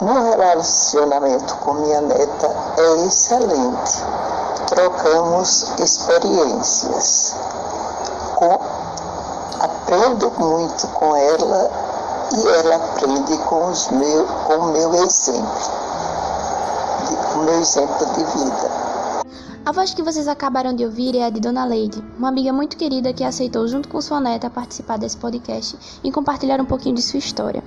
Meu relacionamento com minha neta é excelente. Trocamos experiências. Com, aprendo muito com ela e ela aprende com, meu, com o meu exemplo, o meu exemplo de vida. A voz que vocês acabaram de ouvir é a de Dona Leide, uma amiga muito querida que aceitou, junto com sua neta, participar desse podcast e compartilhar um pouquinho de sua história.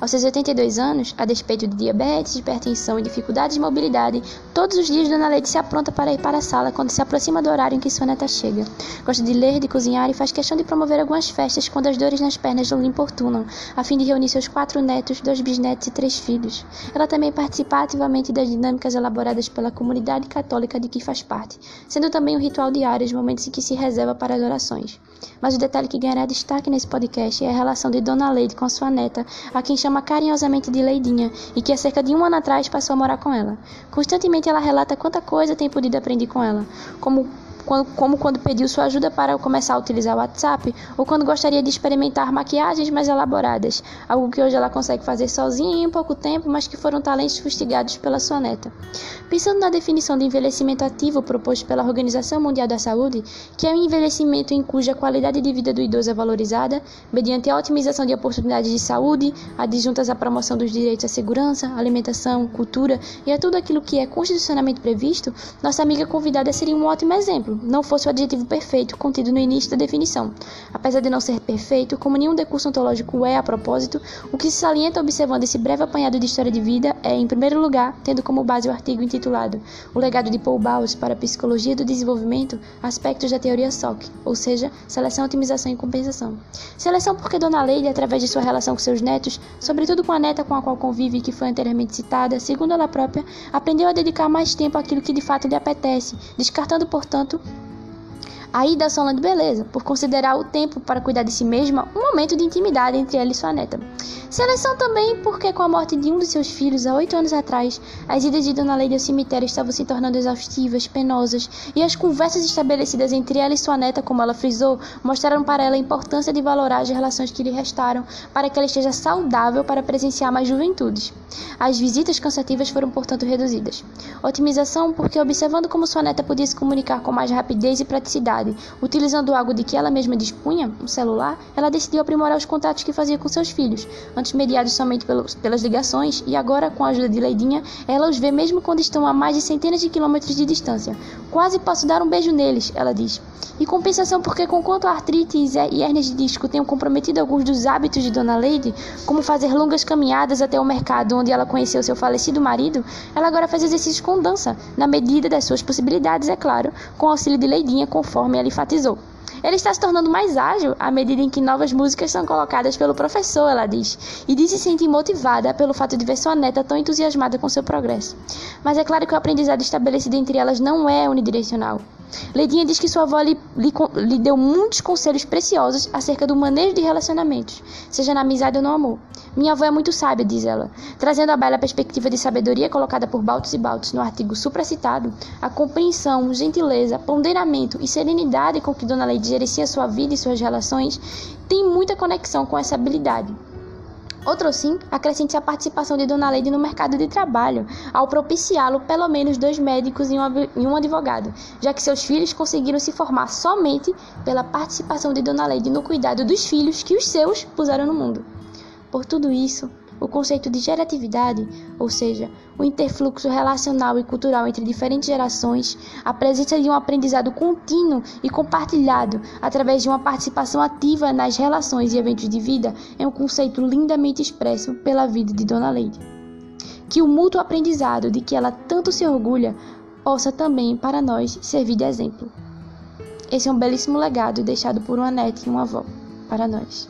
Aos seus 82 anos, a despeito de diabetes, hipertensão e dificuldades de mobilidade, todos os dias Dona Leite se apronta para ir para a sala quando se aproxima do horário em que sua neta chega. Gosta de ler, de cozinhar e faz questão de promover algumas festas quando as dores nas pernas lhe importunam, a fim de reunir seus quatro netos, dois bisnetos e três filhos. Ela também participa ativamente das dinâmicas elaboradas pela comunidade católica de que faz parte, sendo também um ritual diário os momentos em que se reserva para as orações. Mas o detalhe que ganhará destaque nesse podcast é a relação de Dona Leide com sua neta, a quem chama carinhosamente de Leidinha e que há cerca de um ano atrás passou a morar com ela. Constantemente ela relata quanta coisa tem podido aprender com ela, como como quando pediu sua ajuda para começar a utilizar o WhatsApp, ou quando gostaria de experimentar maquiagens mais elaboradas, algo que hoje ela consegue fazer sozinha em pouco tempo, mas que foram talentos fustigados pela sua neta. Pensando na definição de envelhecimento ativo proposto pela Organização Mundial da Saúde, que é um envelhecimento em cuja qualidade de vida do idoso é valorizada, mediante a otimização de oportunidades de saúde, adjuntas à promoção dos direitos à segurança, alimentação, cultura e a tudo aquilo que é constitucionalmente previsto, nossa amiga convidada seria um ótimo exemplo exemplo, não fosse o adjetivo perfeito contido no início da definição. Apesar de não ser perfeito, como nenhum decurso ontológico é a propósito, o que se salienta observando esse breve apanhado de história de vida é, em primeiro lugar, tendo como base o artigo intitulado O legado de Paul Bowles para a psicologia do desenvolvimento, aspectos da teoria SOC, ou seja, seleção, otimização e compensação. Seleção porque Dona Leide, através de sua relação com seus netos, sobretudo com a neta com a qual convive que foi anteriormente citada, segundo ela própria, aprendeu a dedicar mais tempo àquilo que de fato lhe apetece, descartando, portanto, a ida só de beleza, por considerar o tempo para cuidar de si mesma um momento de intimidade entre ela e sua neta. Seleção também porque, com a morte de um de seus filhos há oito anos atrás, as idas de Dona Leide ao cemitério estavam se tornando exaustivas, penosas, e as conversas estabelecidas entre ela e sua neta, como ela frisou, mostraram para ela a importância de valorar as relações que lhe restaram para que ela esteja saudável para presenciar mais juventudes. As visitas cansativas foram, portanto, reduzidas. Otimização porque, observando como sua neta podia se comunicar com mais rapidez e praticidade, utilizando algo de que ela mesma dispunha, um celular, ela decidiu aprimorar os contatos que fazia com seus filhos, antes mediados somente pelas ligações, e agora, com a ajuda de Leidinha, ela os vê mesmo quando estão a mais de centenas de quilômetros de distância. Quase posso dar um beijo neles, ela diz. E compensação porque, conquanto a artrite e hernias de disco tenham comprometido alguns dos hábitos de Dona Leide, como fazer longas caminhadas até o mercado onde ela conheceu seu falecido marido, ela agora faz exercícios com dança, na medida das suas possibilidades, é claro, com auxílio de Leidinha, conforme ela enfatizou. Ele está se tornando mais ágil à medida em que novas músicas são colocadas pelo professor, ela diz, e diz se sentir motivada pelo fato de ver sua neta tão entusiasmada com seu progresso. Mas é claro que o aprendizado estabelecido entre elas não é unidirecional. Ledinha diz que sua avó lhe, lhe, lhe, deu muitos conselhos preciosos acerca do manejo de relacionamentos, seja na amizade ou no amor. Minha avó é muito sábia, diz ela, trazendo à baila a perspectiva de sabedoria colocada por Baltos e Baltos no artigo supracitado, a compreensão, gentileza, ponderamento e serenidade com que Dona Leide gerencia sua vida e suas relações tem muita conexão com essa habilidade. Outro sim, acrescente a participação de Dona Leide no mercado de trabalho, ao propiciá-lo pelo menos dois médicos e um advogado, já que seus filhos conseguiram se formar somente pela participação de Dona Leide no cuidado dos filhos que os seus puseram no mundo. Por tudo isso, o conceito de geratividade, ou seja, o interfluxo relacional e cultural entre diferentes gerações, a presença de um aprendizado contínuo e compartilhado através de uma participação ativa nas relações e eventos de vida, é um conceito lindamente expresso pela vida de Dona Leide. Que o mútuo aprendizado de que ela tanto se orgulha possa também para nós servir de exemplo. Esse é um belíssimo legado deixado por uma neta e uma avó para nós.